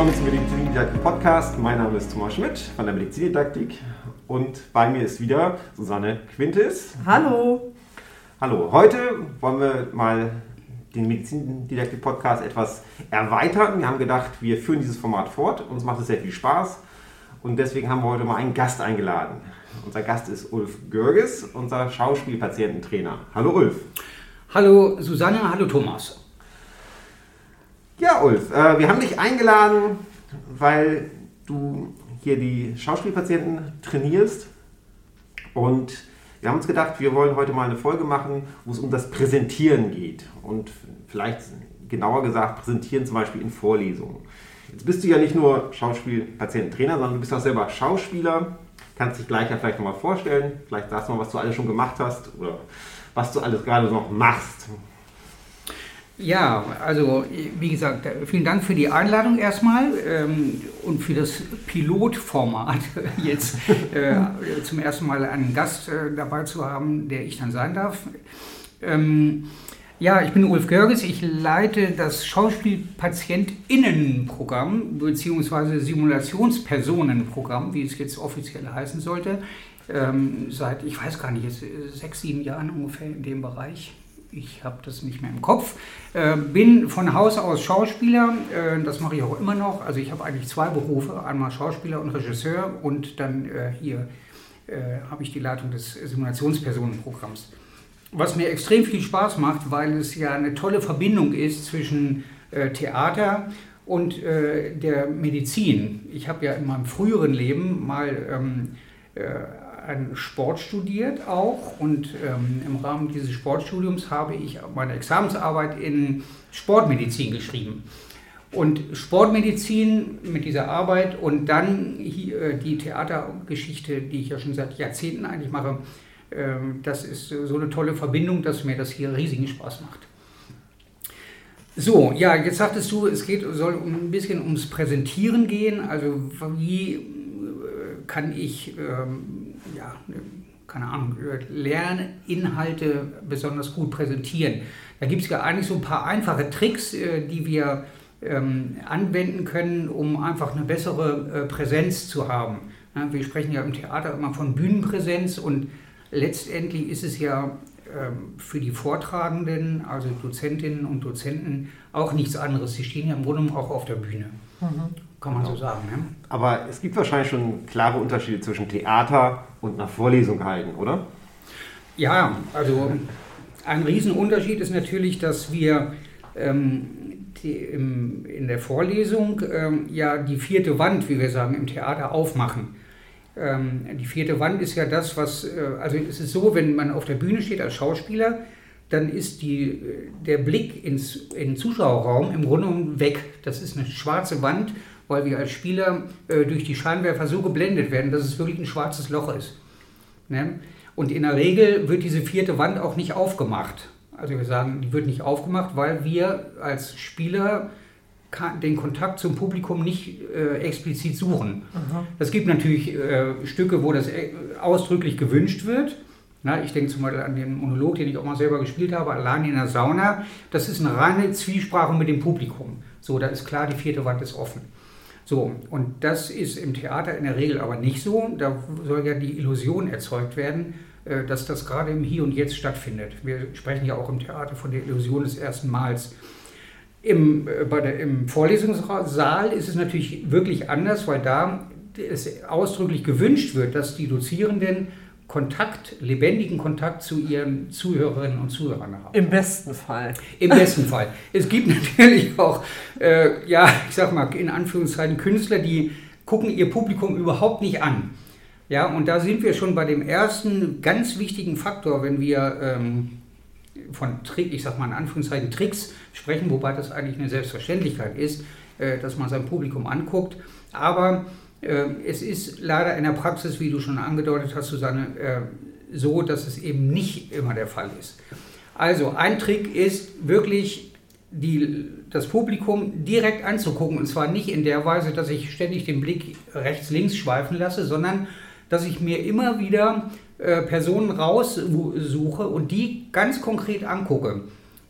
willkommen zum Medizindidaktik Podcast. Mein Name ist Thomas Schmidt von der Medizindidaktik und bei mir ist wieder Susanne Quintes. Hallo. Hallo. Heute wollen wir mal den Medizindidaktik Podcast etwas erweitern. Wir haben gedacht, wir führen dieses Format fort. Uns macht es sehr viel Spaß und deswegen haben wir heute mal einen Gast eingeladen. Unser Gast ist Ulf Görges, unser Schauspielpatiententrainer. Hallo Ulf. Hallo Susanne, hallo Thomas. Ja, Ulf, äh, wir haben dich eingeladen, weil du hier die Schauspielpatienten trainierst. Und wir haben uns gedacht, wir wollen heute mal eine Folge machen, wo es um das Präsentieren geht. Und vielleicht genauer gesagt, Präsentieren zum Beispiel in Vorlesungen. Jetzt bist du ja nicht nur Schauspielpatiententrainer, sondern du bist auch selber Schauspieler. Kannst dich gleich ja vielleicht nochmal vorstellen. Vielleicht sagst du mal, was du alles schon gemacht hast oder was du alles gerade noch machst. Ja, also wie gesagt, vielen Dank für die Einladung erstmal ähm, und für das Pilotformat jetzt äh, zum ersten Mal einen Gast äh, dabei zu haben, der ich dann sein darf. Ähm, ja, ich bin Ulf Görges, ich leite das Schauspielpatientinnenprogramm bzw. Simulationspersonenprogramm, wie es jetzt offiziell heißen sollte, ähm, seit, ich weiß gar nicht, sechs, sieben Jahren ungefähr in dem Bereich ich habe das nicht mehr im Kopf. Äh, bin von Haus aus Schauspieler, äh, das mache ich auch immer noch. Also ich habe eigentlich zwei Berufe, einmal Schauspieler und Regisseur und dann äh, hier äh, habe ich die Leitung des Simulationspersonenprogramms. Was mir extrem viel Spaß macht, weil es ja eine tolle Verbindung ist zwischen äh, Theater und äh, der Medizin. Ich habe ja in meinem früheren Leben mal ähm, einen Sport studiert auch und ähm, im Rahmen dieses Sportstudiums habe ich meine Examensarbeit in Sportmedizin geschrieben. Und Sportmedizin mit dieser Arbeit und dann hier, äh, die Theatergeschichte, die ich ja schon seit Jahrzehnten eigentlich mache, äh, das ist so eine tolle Verbindung, dass mir das hier riesigen Spaß macht. So, ja, jetzt sagtest du, es geht, soll ein bisschen ums Präsentieren gehen. Also wie äh, kann ich ähm, ja, keine Ahnung, Lerninhalte besonders gut präsentieren. Da gibt es ja eigentlich so ein paar einfache Tricks, äh, die wir ähm, anwenden können, um einfach eine bessere äh, Präsenz zu haben. Wir sprechen ja im Theater immer von Bühnenpräsenz und letztendlich ist es ja ähm, für die Vortragenden, also Dozentinnen und Dozenten, auch nichts anderes. Sie stehen ja im Grunde auch auf der Bühne. Mhm. Kann man so sagen. Ne? Aber es gibt wahrscheinlich schon klare Unterschiede zwischen Theater und einer Vorlesung halten, oder? Ja, also ein Riesenunterschied ist natürlich, dass wir ähm, die, im, in der Vorlesung ähm, ja die vierte Wand, wie wir sagen, im Theater aufmachen. Ähm, die vierte Wand ist ja das, was, äh, also es ist so, wenn man auf der Bühne steht als Schauspieler, dann ist die, der Blick ins, in den Zuschauerraum im Grunde genommen weg. Das ist eine schwarze Wand weil wir als Spieler äh, durch die Scheinwerfer so geblendet werden, dass es wirklich ein schwarzes Loch ist. Ne? Und in der Regel wird diese vierte Wand auch nicht aufgemacht. Also wir sagen, die wird nicht aufgemacht, weil wir als Spieler den Kontakt zum Publikum nicht äh, explizit suchen. Es gibt natürlich äh, Stücke, wo das äh, ausdrücklich gewünscht wird. Na, ich denke zum Beispiel an den Monolog, den ich auch mal selber gespielt habe, allein in der Sauna. Das ist eine reine Zwiesprache mit dem Publikum. So, da ist klar, die vierte Wand ist offen. So, und das ist im Theater in der Regel aber nicht so. Da soll ja die Illusion erzeugt werden, äh, dass das gerade im Hier und Jetzt stattfindet. Wir sprechen ja auch im Theater von der Illusion des ersten Mals. Im, äh, bei der, Im Vorlesungssaal ist es natürlich wirklich anders, weil da es ausdrücklich gewünscht wird, dass die Dozierenden Kontakt, lebendigen Kontakt zu ihren Zuhörerinnen und Zuhörern haben. Im besten Fall. Im besten Fall. Es gibt natürlich auch, äh, ja, ich sag mal, in Anführungszeichen Künstler, die gucken ihr Publikum überhaupt nicht an. Ja, und da sind wir schon bei dem ersten ganz wichtigen Faktor, wenn wir ähm, von Trick, ich sag mal in Anführungszeichen Tricks sprechen, wobei das eigentlich eine Selbstverständlichkeit ist, äh, dass man sein Publikum anguckt. Aber es ist leider in der Praxis, wie du schon angedeutet hast, Susanne, äh, so, dass es eben nicht immer der Fall ist. Also ein Trick ist wirklich die, das Publikum direkt anzugucken und zwar nicht in der Weise, dass ich ständig den Blick rechts-links schweifen lasse, sondern dass ich mir immer wieder äh, Personen raussuche und die ganz konkret angucke.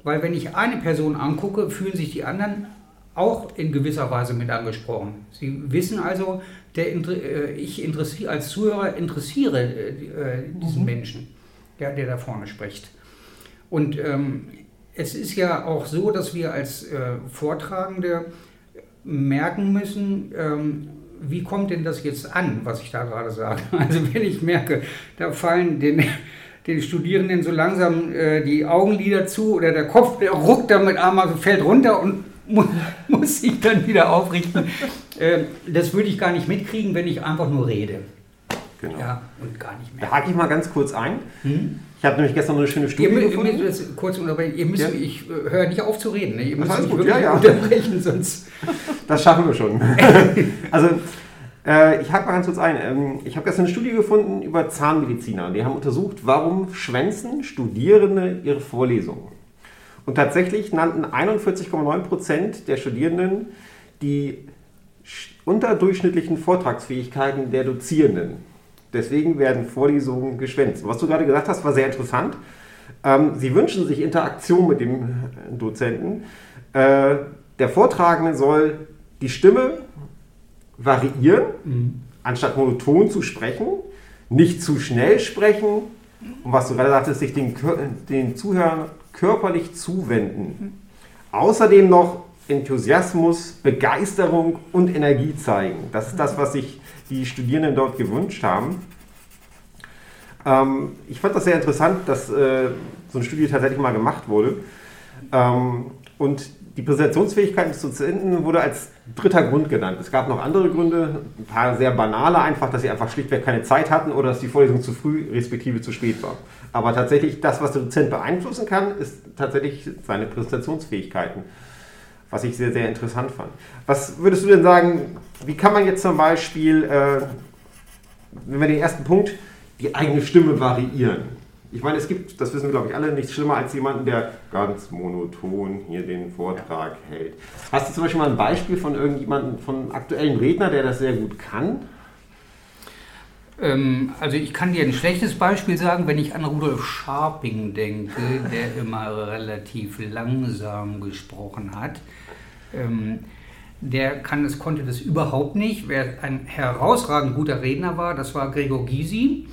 Weil wenn ich eine Person angucke, fühlen sich die anderen auch in gewisser Weise mit angesprochen. Sie wissen also, der, äh, ich interessiere als Zuhörer interessiere äh, diesen mhm. Menschen, der, der da vorne spricht. Und ähm, es ist ja auch so, dass wir als äh, Vortragende merken müssen, ähm, wie kommt denn das jetzt an, was ich da gerade sage? Also wenn ich merke, da fallen den, den Studierenden so langsam äh, die Augenlider zu oder der Kopf, der ruckt damit einmal, fällt runter und muss, muss sich dann wieder aufrichten. Äh, das würde ich gar nicht mitkriegen, wenn ich einfach nur rede. Genau. Ja, und gar nicht mehr. Da hake ich mal ganz kurz ein. Hm? Ich habe nämlich gestern noch eine schöne Studie ihr, gefunden. Ihr müsst, kurz unterbrechen, ihr müsst, ja. ich äh, höre nicht auf zu reden. Ne? Ihr müsst mich wirklich ja, ja. unterbrechen, sonst... Das schaffen wir schon. also, äh, ich hake mal ganz kurz ein. Ähm, ich habe gestern eine Studie gefunden über Zahnmediziner. Die haben untersucht, warum schwänzen Studierende ihre Vorlesungen. Und tatsächlich nannten 41,9% der Studierenden die unterdurchschnittlichen Vortragsfähigkeiten der Dozierenden. Deswegen werden Vorlesungen geschwänzt. Was du gerade gesagt hast, war sehr interessant. Ähm, sie wünschen sich Interaktion mit dem Dozenten. Äh, der Vortragende soll die Stimme variieren, mhm. anstatt monoton zu sprechen, nicht zu schnell sprechen und was du gerade sagtest, sich den, den Zuhörern körperlich zuwenden. Außerdem noch Enthusiasmus, Begeisterung und Energie zeigen. Das ist das, was sich die Studierenden dort gewünscht haben. Ähm, ich fand das sehr interessant, dass äh, so eine Studie tatsächlich mal gemacht wurde. Ähm, und die Präsentationsfähigkeit des Dozenten wurde als dritter Grund genannt. Es gab noch andere Gründe, ein paar sehr banale einfach, dass sie einfach schlichtweg keine Zeit hatten oder dass die Vorlesung zu früh respektive zu spät war. Aber tatsächlich das, was der Dozent beeinflussen kann, ist tatsächlich seine Präsentationsfähigkeiten was ich sehr, sehr interessant fand. Was würdest du denn sagen, wie kann man jetzt zum Beispiel, äh, wenn wir den ersten Punkt, die eigene Stimme variieren? Ich meine, es gibt, das wissen wir glaube ich alle, nichts schlimmer als jemanden, der ganz monoton hier den Vortrag hält. Hast du zum Beispiel mal ein Beispiel von irgendjemandem, von einem aktuellen Redner, der das sehr gut kann? Ähm, also ich kann dir ein schlechtes Beispiel sagen, wenn ich an Rudolf Scharping denke, der immer relativ langsam gesprochen hat. Ähm, der kann das, konnte das überhaupt nicht. Wer ein herausragend guter Redner war, das war Gregor Gysi,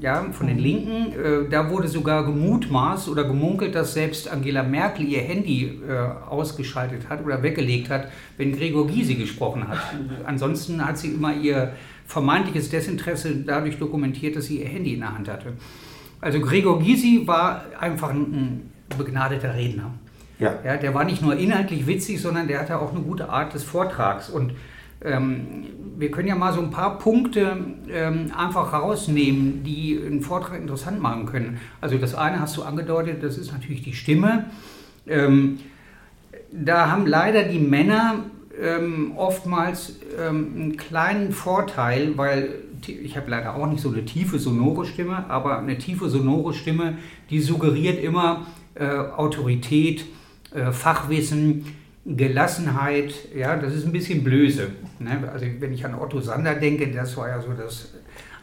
ja, von den Linken. Äh, da wurde sogar gemutmaßt oder gemunkelt, dass selbst Angela Merkel ihr Handy äh, ausgeschaltet hat oder weggelegt hat, wenn Gregor Gysi gesprochen hat. Ansonsten hat sie immer ihr vermeintliches Desinteresse dadurch dokumentiert, dass sie ihr Handy in der Hand hatte. Also Gregor Gysi war einfach ein, begnadeter Redner. Ja. ja. Der war nicht nur inhaltlich witzig, sondern der hatte auch eine gute Art des Vortrags. Und wir können ja mal so ein paar Punkte ähm, einfach rausnehmen, die einen Vortrag interessant machen können. Also das eine hast du angedeutet, das ist natürlich die Stimme. Ähm, da haben leider die Männer ähm, oftmals ähm, einen kleinen Vorteil, weil ich habe leider auch nicht so eine tiefe sonore Stimme, aber eine tiefe sonore Stimme, die suggeriert immer äh, Autorität, äh, Fachwissen, Gelassenheit. Ja, das ist ein bisschen blöse. Ne? Also wenn ich an Otto Sander denke, das war ja so das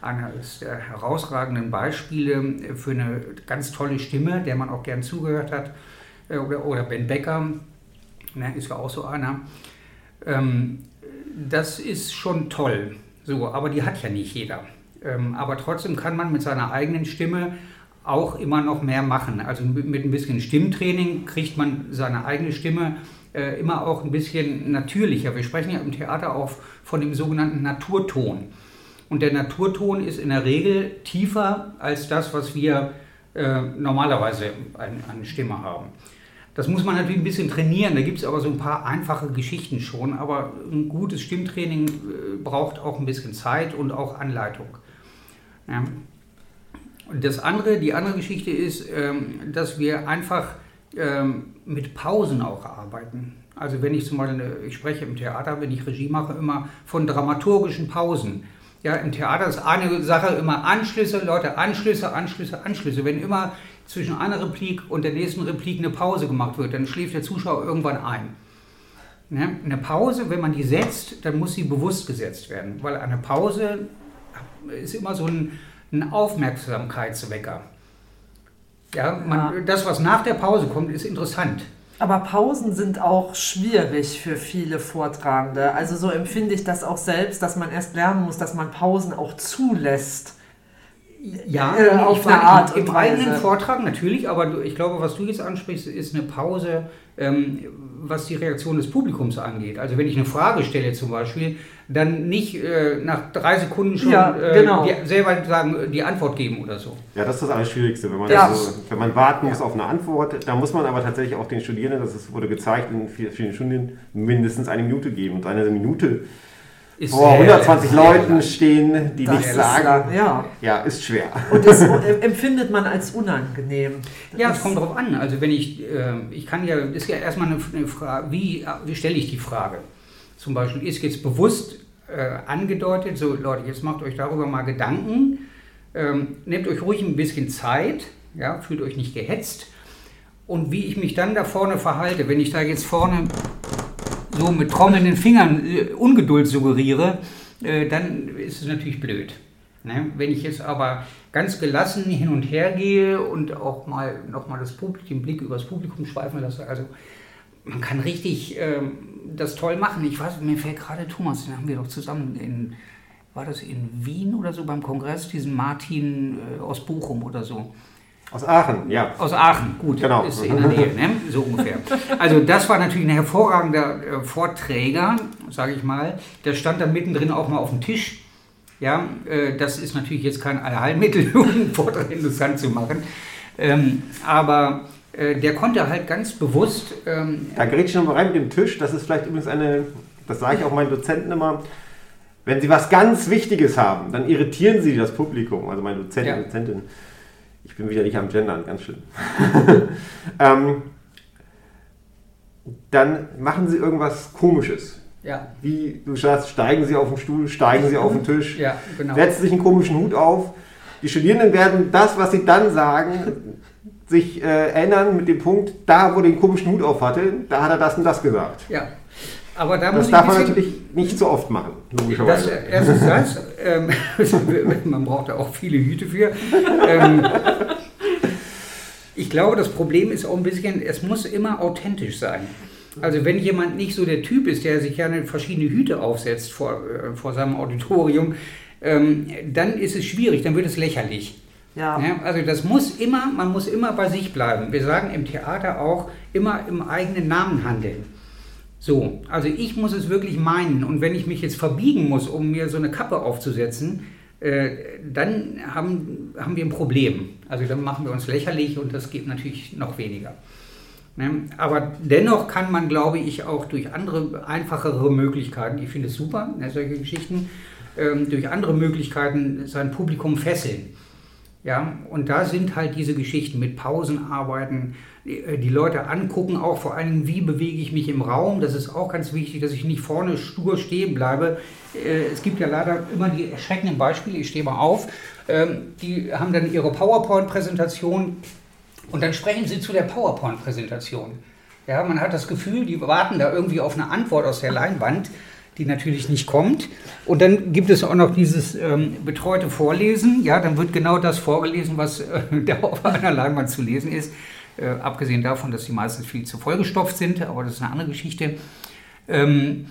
eines der herausragenden Beispiele für eine ganz tolle Stimme, der man auch gern zugehört hat. Äh, oder, oder Ben Becker, ne, ist ja auch so einer. Ähm, das ist schon toll. So, aber die hat ja nicht jeder. Ähm, aber trotzdem kann man mit seiner eigenen Stimme auch immer noch mehr machen. Also mit, mit ein bisschen Stimmtraining kriegt man seine eigene Stimme äh, immer auch ein bisschen natürlicher. Wir sprechen ja im Theater auch von dem sogenannten Naturton. Und der Naturton ist in der Regel tiefer als das, was wir äh, normalerweise an, an Stimme haben. Das muss man natürlich ein bisschen trainieren. Da gibt es aber so ein paar einfache Geschichten schon. Aber ein gutes Stimmtraining äh, braucht auch ein bisschen Zeit und auch Anleitung. Ja. Das andere, die andere Geschichte ist, ähm, dass wir einfach ähm, mit Pausen auch arbeiten. Also wenn ich zum Beispiel, ich spreche im Theater, wenn ich Regie mache, immer von dramaturgischen Pausen. Ja, im Theater ist eine Sache immer Anschlüsse, Leute, Anschlüsse, Anschlüsse, Anschlüsse. Wenn immer zwischen einer Replik und der nächsten Replik eine Pause gemacht wird, dann schläft der Zuschauer irgendwann ein. Ne? Eine Pause, wenn man die setzt, dann muss sie bewusst gesetzt werden, weil eine Pause ist immer so ein, ein Aufmerksamkeitswecker. Ja, man, ja. das, was nach der Pause kommt, ist interessant. Aber Pausen sind auch schwierig für viele Vortragende. Also so empfinde ich das auch selbst, dass man erst lernen muss, dass man Pausen auch zulässt. Ja, äh, auf eine Art im, im eigenen Vortrag natürlich, aber ich glaube, was du jetzt ansprichst, ist eine Pause, ähm, was die Reaktion des Publikums angeht. Also wenn ich eine Frage stelle zum Beispiel, dann nicht äh, nach drei Sekunden schon ja, äh, genau. die, selber sagen, die Antwort geben oder so. Ja, das ist das Allerschwierigste, wenn man, ja. so, wenn man warten muss auf eine Antwort. Da muss man aber tatsächlich auch den Studierenden, das wurde gezeigt in vielen Studien, mindestens eine Minute geben. Und eine Minute ist vor 120 Leuten stehen, die nichts sagen. Ja. ja, ist schwer. Und das empfindet man als unangenehm. Ja, es kommt darauf an. Also wenn ich, äh, ich kann ja, das ist ja erstmal eine, eine Frage, wie, wie stelle ich die Frage? Zum Beispiel ist jetzt bewusst äh, angedeutet, so Leute, jetzt macht euch darüber mal Gedanken, ähm, nehmt euch ruhig ein bisschen Zeit, ja, fühlt euch nicht gehetzt und wie ich mich dann da vorne verhalte, wenn ich da jetzt vorne so mit trommelnden Fingern äh, Ungeduld suggeriere, äh, dann ist es natürlich blöd. Ne? Wenn ich jetzt aber ganz gelassen hin und her gehe und auch mal nochmal den Blick übers Publikum schweifen lasse, also man kann richtig ähm, das toll machen. Ich weiß, mir fällt gerade Thomas, den haben wir doch zusammen in, war das in Wien oder so beim Kongress, diesen Martin äh, aus Bochum oder so. Aus Aachen, ja. Aus Aachen, gut, genau. ist in der Nähe, ne? so ungefähr. Also das war natürlich ein hervorragender äh, Vorträger, sage ich mal. Der stand da mittendrin auch mal auf dem Tisch. Ja, äh, das ist natürlich jetzt kein Allheilmittel, um einen Vortrag interessant zu machen. Ähm, aber der konnte halt ganz bewusst. Ähm, da gerät ich nochmal rein mit dem Tisch. Das ist vielleicht übrigens eine, das sage ich auch meinen Dozenten immer. Wenn sie was ganz Wichtiges haben, dann irritieren sie das Publikum, also meine Dozenten ja. Dozentin. Ich bin wieder nicht am Gendern, ganz schlimm. ähm, dann machen sie irgendwas Komisches. Ja. Wie du sagst, steigen sie auf den Stuhl, steigen sie auf den Tisch, ja, genau. setzen sich einen komischen Hut auf. Die Studierenden werden das, was sie dann sagen, sich äh, erinnern mit dem Punkt, da wo er den komischen Hut auf hatte, da hat er das und das gesagt. Ja. Aber da das darf man natürlich nicht so oft machen, logischerweise. Das, erstens das, ähm, man braucht da auch viele Hüte für. Ähm, ich glaube, das Problem ist auch ein bisschen, es muss immer authentisch sein. Also wenn jemand nicht so der Typ ist, der sich gerne verschiedene Hüte aufsetzt vor, äh, vor seinem Auditorium, ähm, dann ist es schwierig, dann wird es lächerlich. Ja. ja. Also das muss immer, man muss immer bei sich bleiben. Wir sagen im Theater auch immer im eigenen Namen handeln. So, also ich muss es wirklich meinen. Und wenn ich mich jetzt verbiegen muss, um mir so eine Kappe aufzusetzen, äh, dann haben, haben wir ein Problem. Also dann machen wir uns lächerlich und das geht natürlich noch weniger. Ne? Aber dennoch kann man, glaube ich, auch durch andere, einfachere Möglichkeiten, ich finde es super, ne, solche Geschichten, ähm, durch andere Möglichkeiten sein Publikum fesseln. Ja, und da sind halt diese Geschichten mit Pausenarbeiten, äh, die Leute angucken, auch vor allem, wie bewege ich mich im Raum. Das ist auch ganz wichtig, dass ich nicht vorne stur stehen bleibe. Äh, es gibt ja leider immer die erschreckenden Beispiele, ich stehe mal auf, ähm, die haben dann ihre PowerPoint-Präsentation und dann sprechen sie zu der PowerPoint-Präsentation. Ja, man hat das Gefühl, die warten da irgendwie auf eine Antwort aus der Leinwand die natürlich nicht kommt. Und dann gibt es auch noch dieses ähm, betreute Vorlesen. Ja, dann wird genau das vorgelesen, was äh, da auf einer Leinwand zu lesen ist. Äh, abgesehen davon, dass die meistens viel zu vollgestopft sind, aber das ist eine andere Geschichte. Ähm,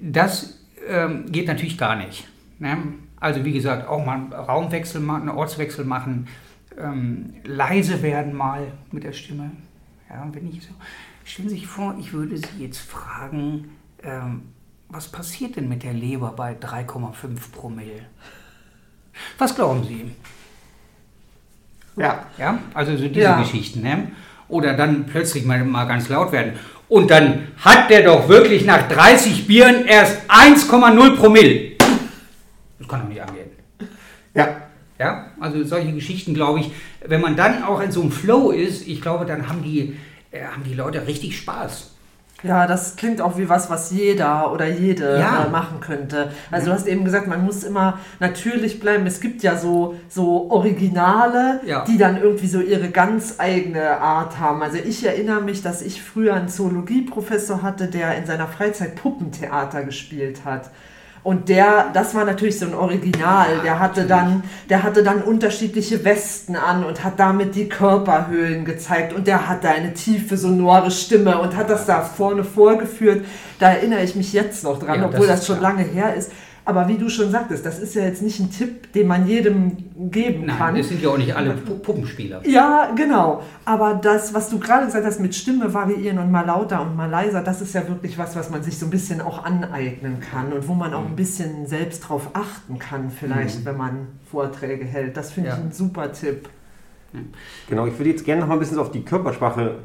das ähm, geht natürlich gar nicht. Ne? Also wie gesagt, auch mal einen Raumwechsel machen, einen Ortswechsel machen, ähm, leise werden mal mit der Stimme. Ja, wenn ich so, stellen Sie sich vor, ich würde Sie jetzt fragen, ähm, was passiert denn mit der Leber bei 3,5 Promille? Was glauben Sie? Ja. Ja, also so diese ja. Geschichten. Ne? Oder dann plötzlich mal, mal ganz laut werden. Und dann hat der doch wirklich nach 30 Bieren erst 1,0 Promille. Das kann doch nicht angehen. Ja. Ja, also solche Geschichten, glaube ich, wenn man dann auch in so einem Flow ist, ich glaube, dann haben die, äh, haben die Leute richtig Spaß. Ja, das klingt auch wie was, was jeder oder jede ja. äh, machen könnte. Also ja. du hast eben gesagt, man muss immer natürlich bleiben. Es gibt ja so, so Originale, ja. die dann irgendwie so ihre ganz eigene Art haben. Also ich erinnere mich, dass ich früher einen Zoologieprofessor hatte, der in seiner Freizeit Puppentheater gespielt hat. Und der, das war natürlich so ein Original. Der hatte dann, der hatte dann unterschiedliche Westen an und hat damit die Körperhöhlen gezeigt. Und der hatte eine tiefe, sonore Stimme und hat das da vorne vorgeführt. Da erinnere ich mich jetzt noch dran, ja, obwohl das, das schon klar. lange her ist. Aber wie du schon sagtest, das ist ja jetzt nicht ein Tipp, den man jedem geben Nein, kann. Es sind ja auch nicht alle Puppenspieler. Ja, genau. Aber das, was du gerade gesagt hast, mit Stimme variieren und mal lauter und mal leiser, das ist ja wirklich was, was man sich so ein bisschen auch aneignen kann und wo man auch ein bisschen selbst drauf achten kann, vielleicht, mhm. wenn man Vorträge hält. Das finde ja. ich ein super Tipp. Genau, ich würde jetzt gerne noch mal ein bisschen auf die Körpersprache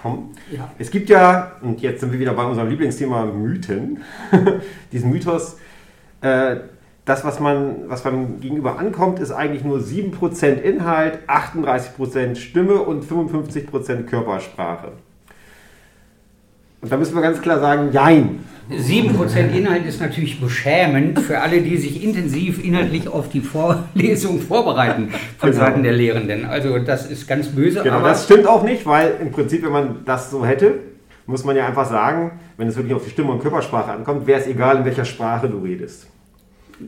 kommen. Ja. Es gibt ja, und jetzt sind wir wieder bei unserem Lieblingsthema Mythen, diesen Mythos, äh, das, was, man, was beim Gegenüber ankommt, ist eigentlich nur 7% Inhalt, 38% Stimme und 55% Körpersprache. Und da müssen wir ganz klar sagen, jein. 7% Inhalt ist natürlich beschämend für alle, die sich intensiv inhaltlich auf die Vorlesung vorbereiten von genau. Seiten der Lehrenden. Also das ist ganz böse. Genau, das stimmt auch nicht, weil im Prinzip, wenn man das so hätte, muss man ja einfach sagen, wenn es wirklich auf die Stimme und Körpersprache ankommt, wäre es egal, in welcher Sprache du redest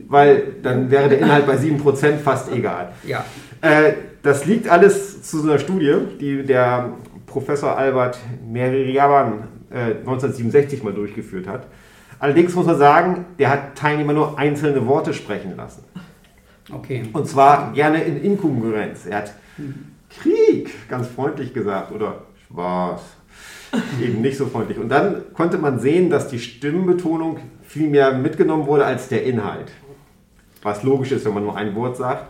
weil dann wäre der Inhalt bei 7% fast egal. Ja. Äh, das liegt alles zu so einer Studie, die der Professor Albert Meriaban äh, 1967 mal durchgeführt hat. Allerdings muss man sagen, der hat Teilnehmer nur einzelne Worte sprechen lassen. Okay. Und zwar gerne in Inkongruenz. Er hat Krieg ganz freundlich gesagt oder Spaß eben nicht so freundlich. Und dann konnte man sehen, dass die Stimmenbetonung viel mehr mitgenommen wurde als der Inhalt was logisch ist, wenn man nur ein Wort sagt.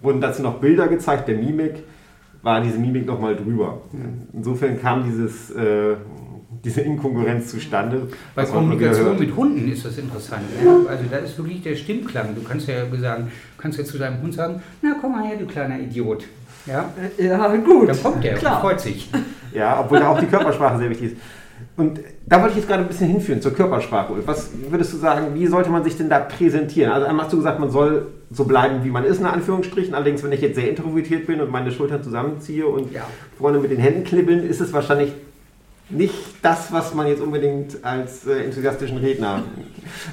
Wurden dazu noch Bilder gezeigt, der Mimik, war diese Mimik nochmal drüber. Insofern kam dieses, äh, diese Inkongruenz zustande. Bei Kommunikation mit Hunden ist das interessant. Ja? Also da ist wirklich der Stimmklang. Du kannst ja sagen, kannst ja zu deinem Hund sagen, na komm mal her, du kleiner Idiot. Ja, ja gut. Dann kommt der Klar. und freut sich. Ja, obwohl da auch die Körpersprache sehr wichtig ist. Und da wollte ich jetzt gerade ein bisschen hinführen zur Körpersprache. Was würdest du sagen, wie sollte man sich denn da präsentieren? Also einmal hast du gesagt, man soll so bleiben, wie man ist, in Anführungsstrichen. Allerdings, wenn ich jetzt sehr introvertiert bin und meine Schultern zusammenziehe und ja. vorne mit den Händen knibbeln, ist es wahrscheinlich nicht das, was man jetzt unbedingt als äh, enthusiastischen Redner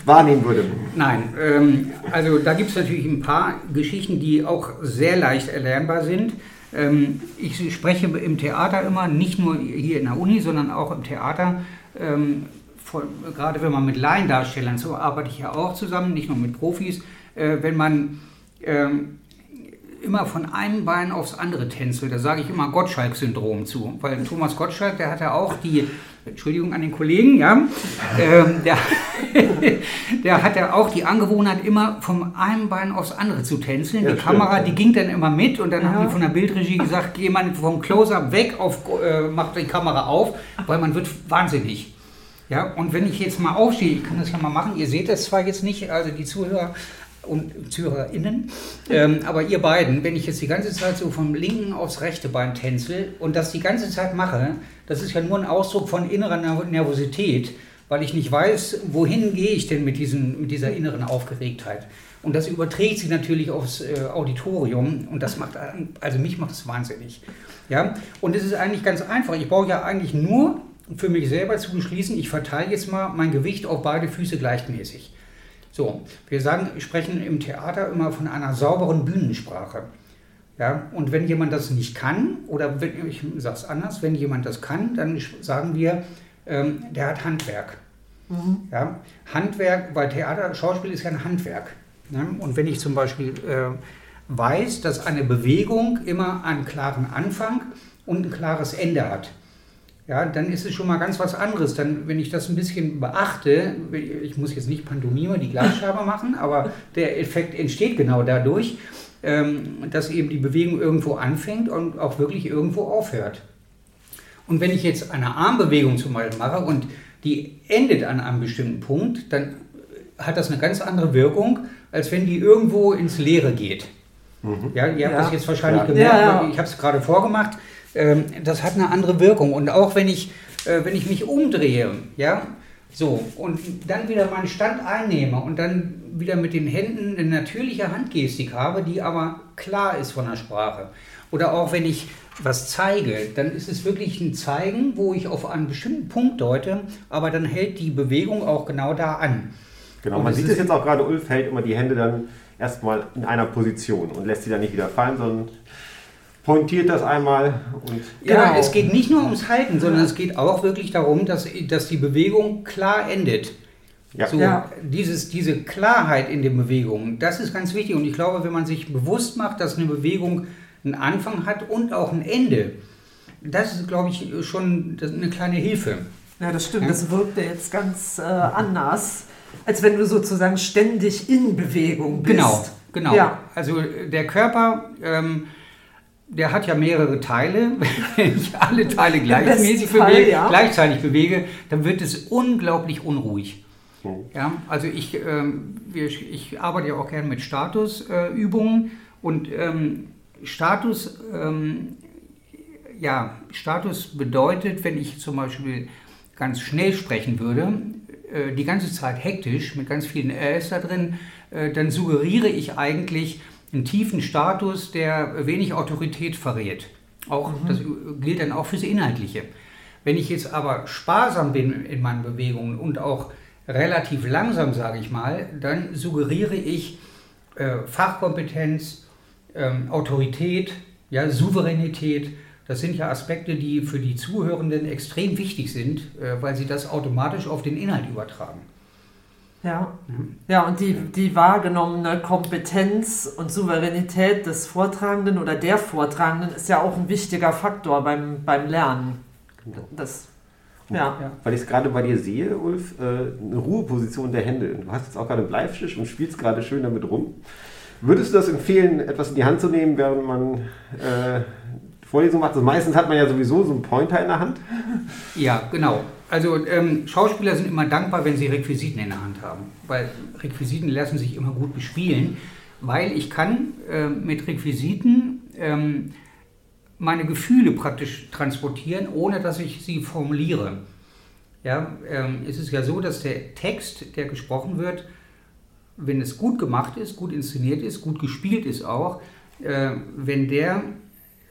wahrnehmen würde. Nein, ähm, also da gibt es natürlich ein paar Geschichten, die auch sehr leicht erlernbar sind. Ähm, ich spreche im Theater immer, nicht nur hier in der Uni, sondern auch im Theater. Ähm, von, gerade wenn man mit Laiendarstellern, so arbeite ich ja auch zusammen, nicht nur mit Profis, äh, wenn man ähm, immer von einem Bein aufs andere tänzelt, da sage ich immer Gottschalk-Syndrom zu, weil Thomas Gottschalk, der hat ja auch die Entschuldigung an den Kollegen, ja, der, der hat ja auch die Angewohnheit, immer vom einen Bein aufs andere zu tänzeln. Ja, die stimmt, Kamera, ja. die ging dann immer mit und dann ja. haben die von der Bildregie gesagt, geh mal vom Close-Up weg, auf, äh, macht die Kamera auf, weil man wird wahnsinnig. Ja, und wenn ich jetzt mal aufstehe, ich kann das ja mal machen, ihr seht das zwar jetzt nicht, also die Zuhörer, und ZuhörerInnen. Ähm, aber ihr beiden, wenn ich jetzt die ganze Zeit so vom linken aufs rechte Bein tänzel und das die ganze Zeit mache, das ist ja nur ein Ausdruck von innerer Nervosität, weil ich nicht weiß, wohin gehe ich denn mit, diesen, mit dieser inneren Aufgeregtheit. Und das überträgt sich natürlich aufs äh, Auditorium und das macht, also mich macht es wahnsinnig. Ja? Und es ist eigentlich ganz einfach. Ich brauche ja eigentlich nur für mich selber zu beschließen, ich verteile jetzt mal mein Gewicht auf beide Füße gleichmäßig. So, wir sagen, sprechen im Theater immer von einer sauberen Bühnensprache. Ja, und wenn jemand das nicht kann, oder wenn, ich sage es anders, wenn jemand das kann, dann sagen wir, ähm, der hat Handwerk. Mhm. Ja, Handwerk, weil Theater, Schauspiel ist ja ein Handwerk. Ne? Und wenn ich zum Beispiel äh, weiß, dass eine Bewegung immer einen klaren Anfang und ein klares Ende hat, ja, dann ist es schon mal ganz was anderes. Dann, wenn ich das ein bisschen beachte, ich muss jetzt nicht Pantomime, die Glasscheibe machen, aber der Effekt entsteht genau dadurch, ähm, dass eben die Bewegung irgendwo anfängt und auch wirklich irgendwo aufhört. Und wenn ich jetzt eine Armbewegung zum Beispiel mache und die endet an einem bestimmten Punkt, dann hat das eine ganz andere Wirkung, als wenn die irgendwo ins Leere geht. Mhm. Ja, ihr habt ja. das jetzt wahrscheinlich ja. gemerkt, ja, ich habe es gerade vorgemacht ähm, das hat eine andere Wirkung. Und auch wenn ich, äh, wenn ich mich umdrehe, ja, so, und dann wieder meinen Stand einnehme und dann wieder mit den Händen eine natürliche Handgestik habe, die aber klar ist von der Sprache. Oder auch wenn ich was zeige, dann ist es wirklich ein Zeigen, wo ich auf einen bestimmten Punkt deute, aber dann hält die Bewegung auch genau da an. Genau, man sieht es jetzt auch gerade, Ulf hält immer die Hände dann erstmal in einer Position und lässt sie dann nicht wieder fallen, sondern pointiert das einmal. Und ja, genau. es geht nicht nur ums Halten, sondern es geht auch wirklich darum, dass, dass die Bewegung klar endet. Ja. So, ja. Dieses, diese Klarheit in den Bewegungen, das ist ganz wichtig. Und ich glaube, wenn man sich bewusst macht, dass eine Bewegung einen Anfang hat und auch ein Ende, das ist, glaube ich, schon eine kleine Hilfe. Ja, das stimmt. Ja? Das wirkte jetzt ganz äh, anders, als wenn du sozusagen ständig in Bewegung bist. Genau, genau. Ja. Also der Körper. Ähm, der hat ja mehrere Teile. Wenn ich alle Teile gleichmäßig bewege, ja. gleichzeitig bewege, dann wird es unglaublich unruhig. Ja, also ich, ähm, wir, ich arbeite ja auch gerne mit Statusübungen äh, und ähm, Status, ähm, ja, Status bedeutet, wenn ich zum Beispiel ganz schnell sprechen würde, äh, die ganze Zeit hektisch mit ganz vielen Rs da drin, äh, dann suggeriere ich eigentlich, einen tiefen Status, der wenig Autorität verrät. Auch, mhm. Das gilt dann auch fürs Inhaltliche. Wenn ich jetzt aber sparsam bin in meinen Bewegungen und auch relativ langsam, sage ich mal, dann suggeriere ich äh, Fachkompetenz, ähm, Autorität, ja, Souveränität. Das sind ja Aspekte, die für die Zuhörenden extrem wichtig sind, äh, weil sie das automatisch auf den Inhalt übertragen. Ja. ja, und die, die wahrgenommene Kompetenz und Souveränität des Vortragenden oder der Vortragenden ist ja auch ein wichtiger Faktor beim, beim Lernen. Das, ja. ja. Weil ich es gerade bei dir sehe, Ulf, äh, eine Ruheposition der Hände. Du hast jetzt auch gerade einen Bleistift und spielst gerade schön damit rum. Würdest du das empfehlen, etwas in die Hand zu nehmen, während man äh, Vorlesung macht? Also meistens hat man ja sowieso so einen Pointer in der Hand. Ja, genau. Also ähm, Schauspieler sind immer dankbar, wenn sie Requisiten in der Hand haben, weil Requisiten lassen sich immer gut bespielen, weil ich kann äh, mit Requisiten ähm, meine Gefühle praktisch transportieren, ohne dass ich sie formuliere. Ja, ähm, es ist ja so, dass der Text, der gesprochen wird, wenn es gut gemacht ist, gut inszeniert ist, gut gespielt ist auch, äh, wenn der,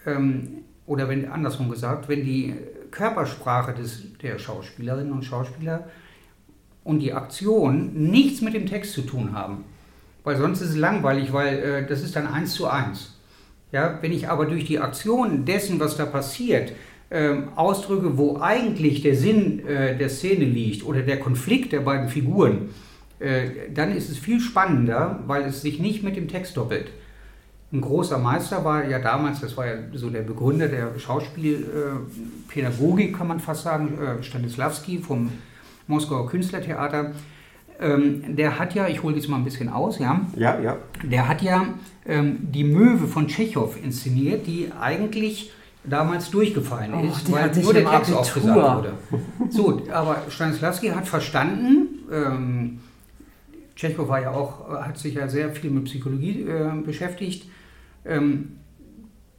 ähm, oder wenn andersrum gesagt, wenn die Körpersprache des, der Schauspielerinnen und Schauspieler und die Aktion nichts mit dem Text zu tun haben. Weil sonst ist es langweilig, weil äh, das ist dann eins zu eins. Ja, wenn ich aber durch die Aktion dessen, was da passiert, äh, ausdrücke, wo eigentlich der Sinn äh, der Szene liegt oder der Konflikt der beiden Figuren, dann ist es viel spannender, weil es sich nicht mit dem Text doppelt. Ein großer Meister war ja damals, das war ja so der Begründer der Schauspielpädagogik, kann man fast sagen, äh, Stanislavski vom Moskauer Künstlertheater. Ähm, der hat ja, ich hole jetzt mal ein bisschen aus, ja. Ja, ja. Der hat ja ähm, die Möwe von Tschechow inszeniert, die eigentlich damals durchgefallen oh, ist, weil nur der Text Abitur. aufgesagt wurde. So, aber Stanislavski hat verstanden, ähm, Tschechow war ja auch, hat sich ja sehr viel mit Psychologie äh, beschäftigt, ähm,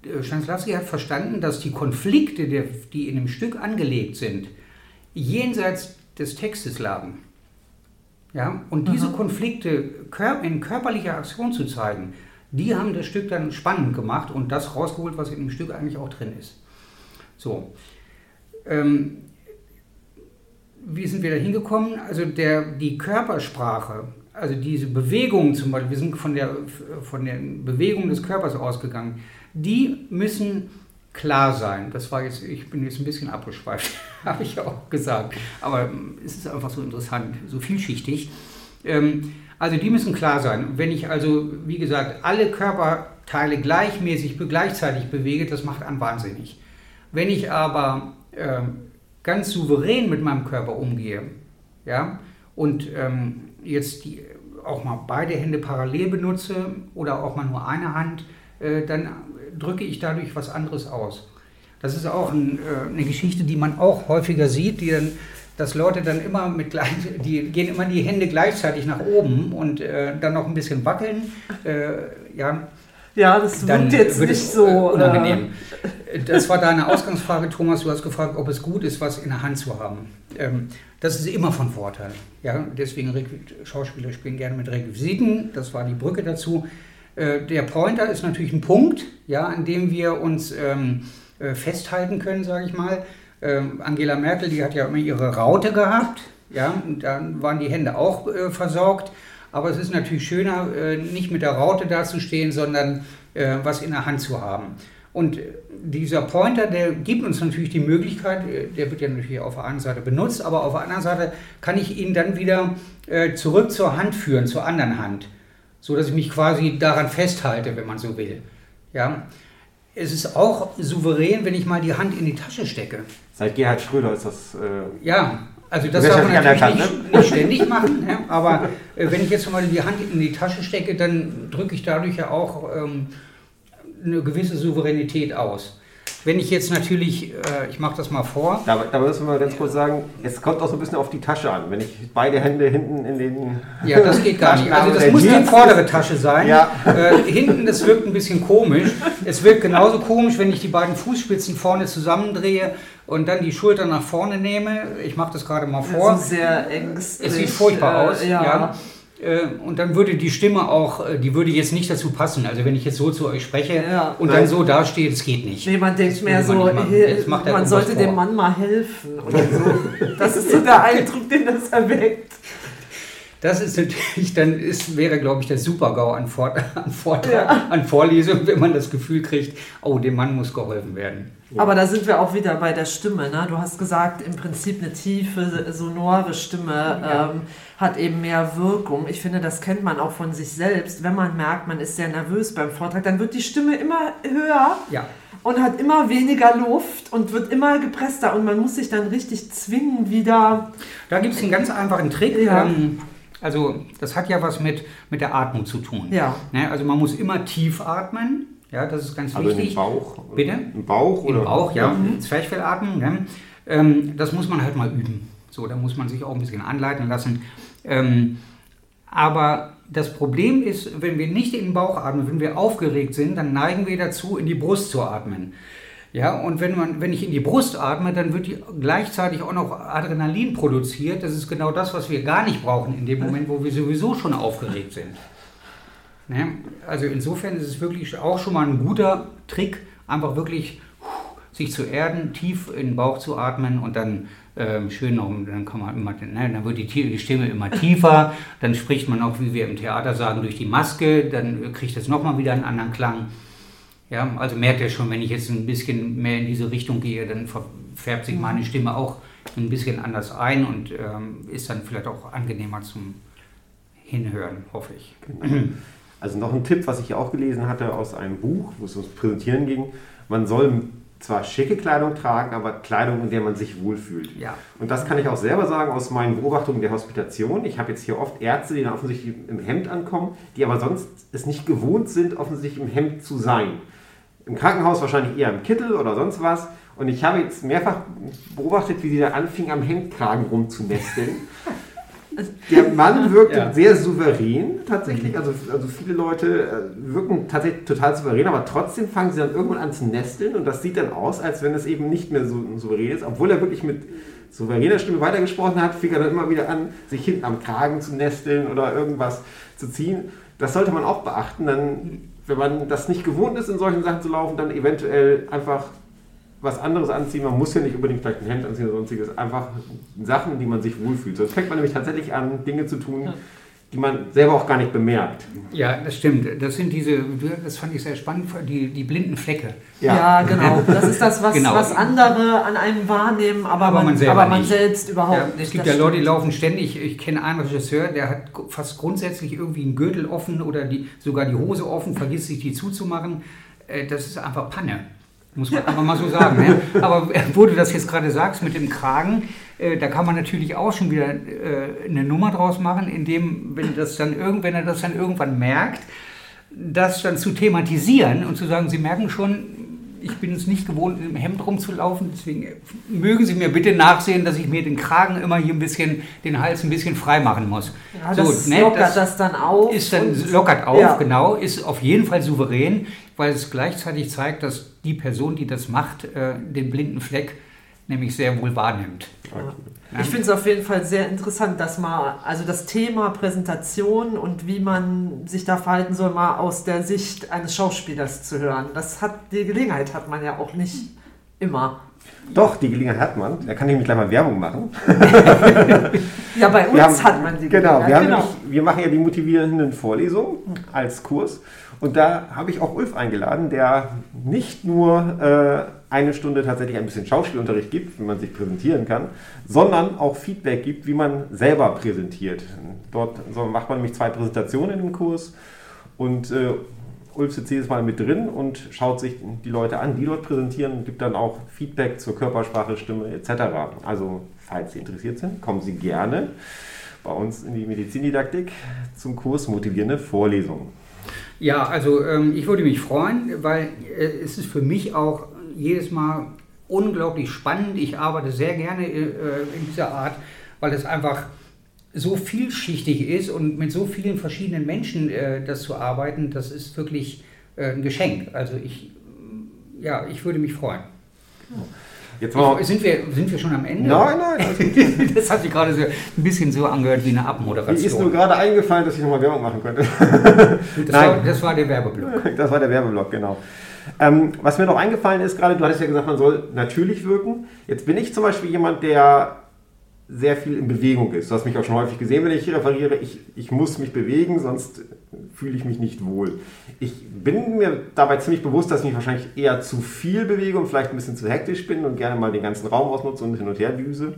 äh, Stanislavski hat verstanden, dass die Konflikte, die in dem Stück angelegt sind, jenseits des Textes lagen. Ja? Und diese Aha. Konflikte in körperlicher Aktion zu zeigen, die haben das Stück dann spannend gemacht und das rausgeholt, was in dem Stück eigentlich auch drin ist. So. Ähm, wie sind wir da hingekommen? Also der, die Körpersprache also diese Bewegung zum Beispiel, wir sind von der, von der Bewegung des Körpers ausgegangen, die müssen klar sein. Das war jetzt, ich bin jetzt ein bisschen abgeschweift, habe ich ja auch gesagt. Aber es ist einfach so interessant, so vielschichtig. Ähm, also die müssen klar sein. Wenn ich also, wie gesagt, alle Körperteile gleichmäßig, gleichzeitig bewege, das macht einen wahnsinnig. Wenn ich aber ähm, ganz souverän mit meinem Körper umgehe, ja, und ähm, jetzt die, auch mal beide Hände parallel benutze oder auch mal nur eine Hand, äh, dann drücke ich dadurch was anderes aus. Das ist auch ein, äh, eine Geschichte, die man auch häufiger sieht, die dann, dass Leute dann immer mit gleich, die gehen immer die Hände gleichzeitig nach oben und äh, dann noch ein bisschen wackeln. Äh, ja, ja, das wirkt jetzt nicht so äh, unangenehm. Das war deine Ausgangsfrage, Thomas. Du hast gefragt, ob es gut ist, was in der Hand zu haben. Ähm, das ist immer von Vorteil. Ja, deswegen Schauspieler spielen gerne mit Requisiten. Das war die Brücke dazu. Äh, der Pointer ist natürlich ein Punkt, ja, an dem wir uns ähm, äh, festhalten können, sage ich mal. Ähm, Angela Merkel, die hat ja immer ihre Raute gehabt. Ja, und dann waren die Hände auch äh, versorgt. Aber es ist natürlich schöner, äh, nicht mit der Raute dazustehen, sondern äh, was in der Hand zu haben. Und dieser Pointer, der gibt uns natürlich die Möglichkeit, äh, der wird ja natürlich auf der einen Seite benutzt, aber auf der anderen Seite kann ich ihn dann wieder äh, zurück zur Hand führen, zur anderen Hand, so dass ich mich quasi daran festhalte, wenn man so will. Ja, es ist auch souverän, wenn ich mal die Hand in die Tasche stecke. Seit Gerhard Schröder ist das. Äh ja, also das darf man natürlich nicht, ne? nicht, ständig machen, ja, aber äh, wenn ich jetzt mal die Hand in die Tasche stecke, dann drücke ich dadurch ja auch ähm, eine gewisse Souveränität aus. Wenn ich jetzt natürlich, äh, ich mache das mal vor. Da, da müssen wir mal ganz kurz sagen, es kommt auch so ein bisschen auf die Tasche an. Wenn ich beide Hände hinten in den. Ja, das geht gar nicht. Also das muss die vordere Tasche sein. Ja. Äh, hinten, das wirkt ein bisschen komisch. Es wirkt genauso komisch, wenn ich die beiden Fußspitzen vorne zusammendrehe und dann die Schulter nach vorne nehme. Ich mache das gerade mal vor. Das ist sehr ängstlich. Es sieht furchtbar äh, aus. ja. ja. Äh, und dann würde die Stimme auch, äh, die würde jetzt nicht dazu passen. Also wenn ich jetzt so zu euch spreche ja. und dann so dastehe, das geht nicht. Nee, man denkt mehr so, man, man sollte dem Mann mal helfen oder so. Das ist so der Eindruck, den das erweckt. Das ist natürlich, dann ist, wäre, glaube ich, der Super-GAU an, Vor an, Vortrag, ja. an Vorlesung, wenn man das Gefühl kriegt, oh, dem Mann muss geholfen werden. Aber da sind wir auch wieder bei der Stimme. Ne? Du hast gesagt, im Prinzip eine tiefe, sonore Stimme ja. ähm, hat eben mehr Wirkung. Ich finde, das kennt man auch von sich selbst. Wenn man merkt, man ist sehr nervös beim Vortrag, dann wird die Stimme immer höher. Ja. Und hat immer weniger Luft und wird immer gepresster und man muss sich dann richtig zwingen, wieder. Da gibt es einen ganz einfachen Trick. Ja. Ähm, also, das hat ja was mit, mit der Atmung zu tun. Ja. Ne? Also, man muss immer tief atmen ja, das ist ganz also wichtig. Also im Bauch? Bitte? Im Bauch? Im Bauch, ja. Mhm. Zwerchfellatmen. Ne? Ähm, das muss man halt mal üben. So, da muss man sich auch ein bisschen anleiten lassen. Ähm, aber das Problem ist, wenn wir nicht in den Bauch atmen, wenn wir aufgeregt sind, dann neigen wir dazu, in die Brust zu atmen. Ja, und wenn, man, wenn ich in die Brust atme, dann wird die gleichzeitig auch noch Adrenalin produziert. Das ist genau das, was wir gar nicht brauchen in dem Moment, wo wir sowieso schon aufgeregt sind. Ne? Also insofern ist es wirklich auch schon mal ein guter Trick, einfach wirklich sich zu erden, tief in den Bauch zu atmen und dann ähm, schön noch, dann kann man immer, ne, dann wird die, die, Stimme immer tiefer, dann spricht man auch, wie wir im Theater sagen, durch die Maske, dann kriegt es nochmal wieder einen anderen Klang. Ja, also merkt ihr schon, wenn ich jetzt ein bisschen mehr in diese Richtung gehe, dann färbt sich meine Stimme auch ein bisschen anders ein und ähm, ist dann vielleicht auch angenehmer zum Hinhören, hoffe ich. Genau. Also noch ein Tipp, was ich auch gelesen hatte aus einem Buch, wo es ums Präsentieren ging. Man soll zwar schicke Kleidung tragen, aber Kleidung, in der man sich wohlfühlt. Ja. Und das kann ich auch selber sagen aus meinen Beobachtungen der Hospitation. Ich habe jetzt hier oft Ärzte, die dann offensichtlich im Hemd ankommen, die aber sonst es nicht gewohnt sind, offensichtlich im Hemd zu sein. Im Krankenhaus wahrscheinlich eher im Kittel oder sonst was. Und ich habe jetzt mehrfach beobachtet, wie sie da anfingen, am Hemdkragen rumzumästeln. Der Mann wirkt ja. sehr souverän tatsächlich. Also, also viele Leute äh, wirken tatsächlich total souverän, aber trotzdem fangen sie dann irgendwann an zu nesteln und das sieht dann aus, als wenn es eben nicht mehr so souverän ist. Obwohl er wirklich mit souveräner Stimme weitergesprochen hat, fing er dann immer wieder an, sich hinten am Kragen zu nesteln oder irgendwas zu ziehen. Das sollte man auch beachten. Dann, wenn man das nicht gewohnt ist, in solchen Sachen zu laufen, dann eventuell einfach was anderes anziehen. Man muss ja nicht unbedingt vielleicht ein Hemd anziehen oder sonstiges. Einfach Sachen, die man sich wohlfühlt. Sonst fängt man nämlich tatsächlich an, Dinge zu tun, die man selber auch gar nicht bemerkt. Ja, das stimmt. Das sind diese, das fand ich sehr spannend, die, die blinden Flecke. Ja, ja genau. Das ist das, was, genau. was andere an einem wahrnehmen, aber, aber man, man, aber man selbst überhaupt ja, nicht. Es gibt ja Leute, die laufen ständig. Ich kenne einen Regisseur, der hat fast grundsätzlich irgendwie einen Gürtel offen oder die, sogar die Hose offen, vergisst sich die zuzumachen. Äh, das ist einfach Panne. Muss man aber mal so sagen. Ne? Aber wo du das jetzt gerade sagst mit dem Kragen, äh, da kann man natürlich auch schon wieder äh, eine Nummer draus machen, indem, wenn, das dann irgend, wenn er das dann irgendwann merkt, das dann zu thematisieren und zu sagen, Sie merken schon, ich bin es nicht gewohnt, im Hemd rumzulaufen, deswegen mögen Sie mir bitte nachsehen, dass ich mir den Kragen immer hier ein bisschen, den Hals ein bisschen frei machen muss. Ja, so, das ne, lockert das, das, dann auf. Ist dann, lockert auf, ja. genau, ist auf jeden Fall souverän, weil es gleichzeitig zeigt, dass die Person, die das macht, äh, den blinden Fleck nämlich sehr wohl wahrnimmt. Ja. Ich finde es auf jeden Fall sehr interessant, dass man, also das Thema Präsentation und wie man sich da verhalten soll, mal aus der Sicht eines Schauspielers zu hören. Das hat, die Gelegenheit hat man ja auch nicht immer. Doch, die Gelegenheit hat man. Da kann ich nämlich gleich mal Werbung machen. ja, bei uns haben, hat man die Genau, wir, genau. Nämlich, wir machen ja die motivierenden Vorlesungen als Kurs. Und da habe ich auch Ulf eingeladen, der nicht nur äh, eine Stunde tatsächlich ein bisschen Schauspielunterricht gibt, wie man sich präsentieren kann, sondern auch Feedback gibt, wie man selber präsentiert. Dort so macht man nämlich zwei Präsentationen im Kurs und äh, Ulf sitzt jedes Mal mit drin und schaut sich die Leute an, die dort präsentieren und gibt dann auch Feedback zur Körpersprache, Stimme etc. Also, falls Sie interessiert sind, kommen Sie gerne bei uns in die Medizindidaktik zum Kurs Motivierende Vorlesungen. Ja, also ähm, ich würde mich freuen, weil äh, es ist für mich auch jedes Mal unglaublich spannend. Ich arbeite sehr gerne äh, in dieser Art, weil es einfach so vielschichtig ist und mit so vielen verschiedenen Menschen äh, das zu arbeiten, das ist wirklich äh, ein Geschenk. Also ich, ja, ich würde mich freuen. Jetzt mal sind, wir, sind wir schon am Ende? Nein, nein. das hat sich gerade so ein bisschen so angehört wie eine Abmoderation. Mir ist nur gerade eingefallen, dass ich nochmal Werbung machen könnte. das, war, das war der Werbeblock. Das war der Werbeblock, genau. Ähm, was mir noch eingefallen ist, gerade du hattest ja gesagt, man soll natürlich wirken. Jetzt bin ich zum Beispiel jemand, der sehr viel in Bewegung ist. Du hast mich auch schon häufig gesehen, wenn ich hier referiere. Ich, ich muss mich bewegen, sonst fühle ich mich nicht wohl. Ich bin mir dabei ziemlich bewusst, dass ich mich wahrscheinlich eher zu viel bewege und vielleicht ein bisschen zu hektisch bin und gerne mal den ganzen Raum ausnutze und hin und her düse.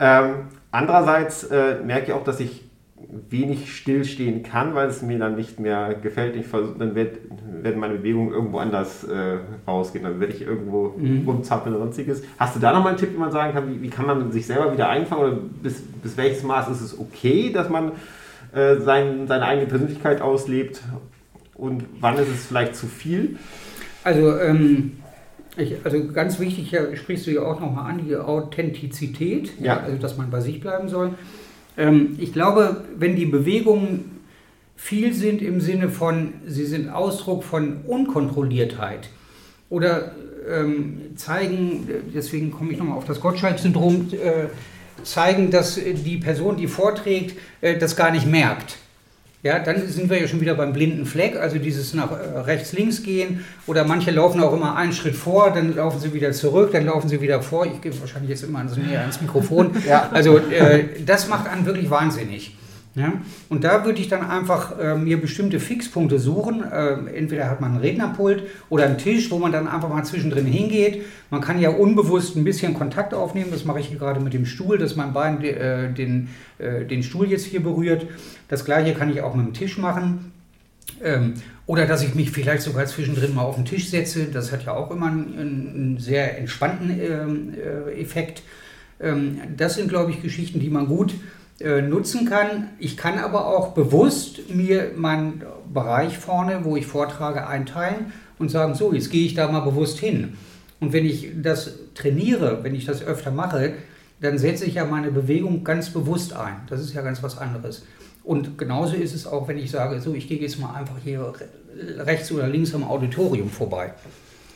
Ähm, andererseits äh, merke ich auch, dass ich wenig stillstehen kann, weil es mir dann nicht mehr gefällt. Ich versuch, dann wird, werden meine Bewegungen irgendwo anders äh, rausgehen. Dann werde ich irgendwo mhm. rumzappeln oder sonstiges. Hast du da nochmal einen Tipp, wie man sagen kann, wie, wie, kann man sich selber wieder einfangen oder bis, bis welches Maß ist es okay, dass man äh, sein, seine eigene Persönlichkeit auslebt und wann ist es vielleicht zu viel? Also, ähm, ich, also ganz wichtig, ja, sprichst du ja auch nochmal an, die Authentizität, ja. also dass man bei sich bleiben soll. Ähm, ich glaube, wenn die Bewegungen viel sind im Sinne von, sie sind Ausdruck von Unkontrolliertheit oder ähm, zeigen, deswegen komme ich nochmal auf das Gottschalk-Syndrom, äh, zeigen, dass die Person, die vorträgt, äh, das gar nicht merkt. Ja, dann sind wir ja schon wieder beim blinden Fleck, also dieses nach äh, rechts, links gehen oder manche laufen auch immer einen Schritt vor, dann laufen sie wieder zurück, dann laufen sie wieder vor. Ich gehe wahrscheinlich jetzt immer näher ans Mikrofon. ja. Also äh, das macht einen wirklich wahnsinnig. Ja? Und da würde ich dann einfach äh, mir bestimmte Fixpunkte suchen. Äh, entweder hat man einen Rednerpult oder einen Tisch, wo man dann einfach mal zwischendrin hingeht. Man kann ja unbewusst ein bisschen Kontakt aufnehmen. Das mache ich hier gerade mit dem Stuhl, dass mein Bein äh, den, äh, den Stuhl jetzt hier berührt. Das gleiche kann ich auch mit dem Tisch machen. Ähm, oder dass ich mich vielleicht sogar zwischendrin mal auf den Tisch setze. Das hat ja auch immer einen, einen sehr entspannten ähm, äh, Effekt. Ähm, das sind, glaube ich, Geschichten, die man gut äh, nutzen kann. Ich kann aber auch bewusst mir meinen Bereich vorne, wo ich vortrage, einteilen und sagen, so, jetzt gehe ich da mal bewusst hin. Und wenn ich das trainiere, wenn ich das öfter mache, dann setze ich ja meine Bewegung ganz bewusst ein. Das ist ja ganz was anderes. Und genauso ist es auch, wenn ich sage, so, ich gehe jetzt mal einfach hier rechts oder links am Auditorium vorbei.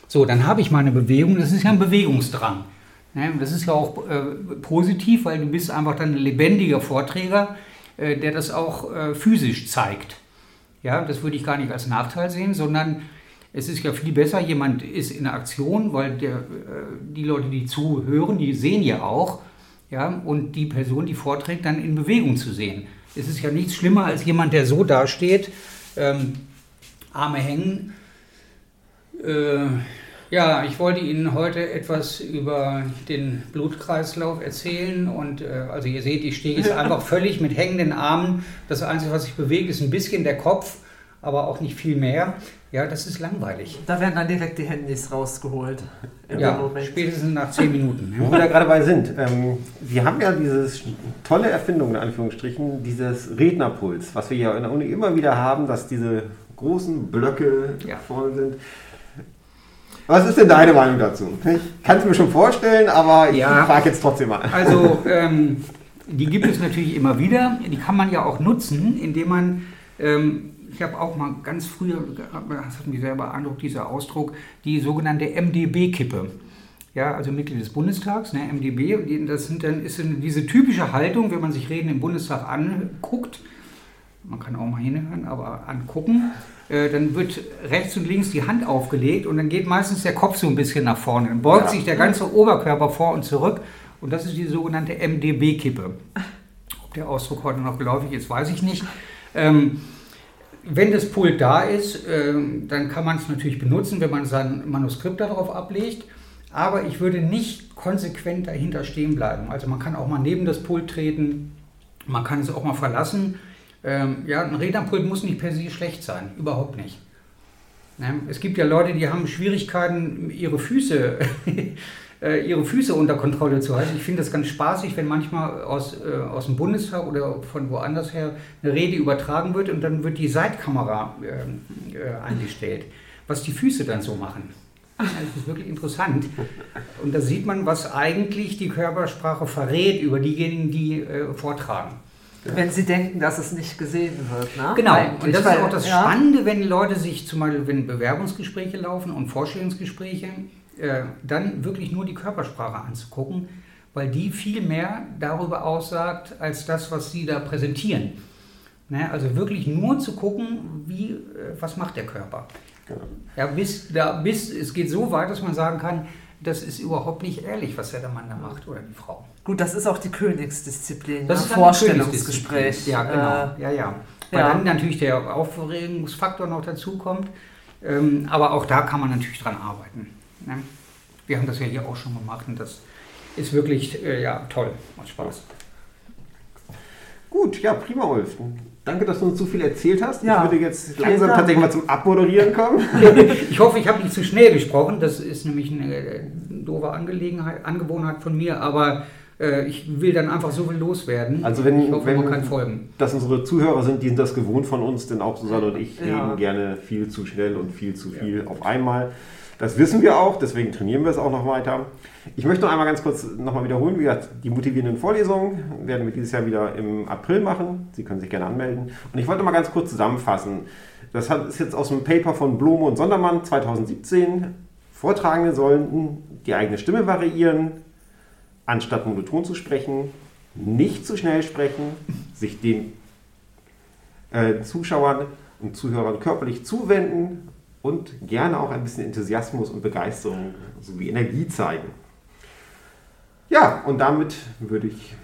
So, dann habe ich meine Bewegung, das ist ja ein Bewegungsdrang. Ne? Das ist ja auch äh, positiv, weil du bist einfach dann ein lebendiger Vorträger, äh, der das auch äh, physisch zeigt. Ja, das würde ich gar nicht als Nachteil sehen, sondern es ist ja viel besser, jemand ist in Aktion, weil der, die Leute, die zuhören, die sehen ja auch, ja, und die Person, die vorträgt, dann in Bewegung zu sehen. Es ist ja nichts schlimmer als jemand, der so dasteht, ähm, Arme hängen, äh, ja, ich wollte Ihnen heute etwas über den Blutkreislauf erzählen und äh, also ihr seht, ich stehe jetzt einfach völlig mit hängenden Armen. Das Einzige, was sich bewegt, ist ein bisschen der Kopf, aber auch nicht viel mehr. Ja, das ist langweilig. Da werden dann direkt die Handys rausgeholt. Ja, spätestens nach zehn Minuten. Wo wir da gerade bei sind. Ähm, wir haben ja dieses tolle Erfindung, in Anführungsstrichen, dieses Rednerpuls, was wir ja in der Uni immer wieder haben, dass diese großen Blöcke ja. vorne sind. Was ist denn deine Meinung dazu? Ich kann es mir schon vorstellen, aber ich ja, frage jetzt trotzdem mal. Also, ähm, die gibt es natürlich immer wieder. Die kann man ja auch nutzen, indem man, ähm, ich habe auch mal ganz früher, das hat mich sehr beeindruckt, dieser Ausdruck, die sogenannte MDB-Kippe. Ja, also Mitglied des Bundestags, ne, MDB, das sind dann, ist diese typische Haltung, wenn man sich Reden im Bundestag anguckt, man kann auch mal hinhören, aber angucken, dann wird rechts und links die Hand aufgelegt und dann geht meistens der Kopf so ein bisschen nach vorne. Dann beugt ja. sich der ganze Oberkörper vor und zurück und das ist die sogenannte MDB-Kippe. Ob der Ausdruck heute noch geläufig ist, weiß ich nicht. Ähm, wenn das Pult da ist, ähm, dann kann man es natürlich benutzen, wenn man sein Manuskript darauf ablegt. Aber ich würde nicht konsequent dahinter stehen bleiben. Also man kann auch mal neben das Pult treten, man kann es auch mal verlassen. Ähm, ja, ein Räderpult muss nicht per se schlecht sein, überhaupt nicht. Ne? Es gibt ja Leute, die haben Schwierigkeiten, ihre Füße, äh, ihre Füße unter Kontrolle zu halten. Ich finde das ganz spaßig, wenn manchmal aus, äh, aus dem Bundestag oder von woanders her eine Rede übertragen wird und dann wird die Seitkamera äh, äh eingestellt, was die Füße dann so machen. Das ist wirklich interessant. Und da sieht man, was eigentlich die Körpersprache verrät über diejenigen, die äh, vortragen. Wenn sie denken, dass es nicht gesehen wird. Ne? Genau, eigentlich. und das Weil, ist auch das ja. Spannende, wenn Leute sich zum Beispiel, wenn Bewerbungsgespräche laufen und Vorstellungsgespräche, äh, dann wirklich nur die Körpersprache anzugucken, weil die viel mehr darüber aussagt, als das, was sie da präsentieren. Ne? Also wirklich nur zu gucken, wie, äh, was macht der Körper. Genau. Ja, bis, da, bis es geht so weit, dass man sagen kann, das ist überhaupt nicht ehrlich, was der Mann da macht oder die Frau. Gut, das ist auch die Königsdisziplin. Das ne? ist Vorstellungsgespräch. Ja, genau. Äh, ja, ja. Weil ja. dann natürlich der Aufregungsfaktor noch dazu kommt. Ähm, aber auch da kann man natürlich dran arbeiten. Ne? Wir haben das ja hier auch schon gemacht und das ist wirklich äh, ja, toll. Macht Spaß. Gut, ja, prima, Ulf. Danke, dass du uns so viel erzählt hast. Ja. Ich würde jetzt langsam tatsächlich mal zum Abmoderieren kommen. ich hoffe, ich habe nicht zu schnell gesprochen. Das ist nämlich eine äh, doofe Angelegenheit, Angewohnheit von mir, aber äh, ich will dann einfach so viel loswerden. Also wenn, ich hoffe, wenn man kann folgen. Dass unsere Zuhörer sind, die sind das gewohnt von uns, denn auch Susanne und ich ja. reden gerne viel zu schnell und viel zu viel ja. auf einmal. Das wissen wir auch, deswegen trainieren wir es auch noch weiter. Ich möchte noch einmal ganz kurz nochmal wiederholen, wie gesagt, die motivierenden Vorlesungen werden wir dieses Jahr wieder im April machen. Sie können sich gerne anmelden. Und ich wollte mal ganz kurz zusammenfassen. Das ist jetzt aus dem Paper von Blome und Sondermann 2017. Vortragende sollten die eigene Stimme variieren, anstatt monoton zu sprechen, nicht zu schnell sprechen, sich den äh, Zuschauern und Zuhörern körperlich zuwenden und gerne auch ein bisschen Enthusiasmus und Begeisterung sowie Energie zeigen. Ja, und damit würde ich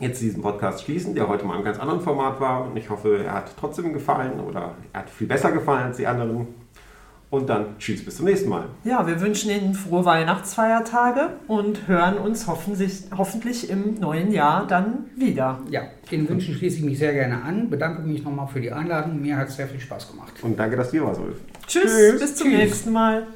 jetzt diesen Podcast schließen, der heute mal einem ganz anderen Format war. Und ich hoffe, er hat trotzdem gefallen oder er hat viel besser gefallen als die anderen. Und dann tschüss, bis zum nächsten Mal. Ja, wir wünschen Ihnen frohe Weihnachtsfeiertage und hören uns hoffentlich, hoffentlich im neuen Jahr dann wieder. Ja, den Wünschen schließe ich mich sehr gerne an. Bedanke mich nochmal für die Einladung. Mir hat es sehr viel Spaß gemacht. Und danke, dass du hier warst, Ulf. Tschüss, Tschüss. bis zum Tschüss. nächsten Mal.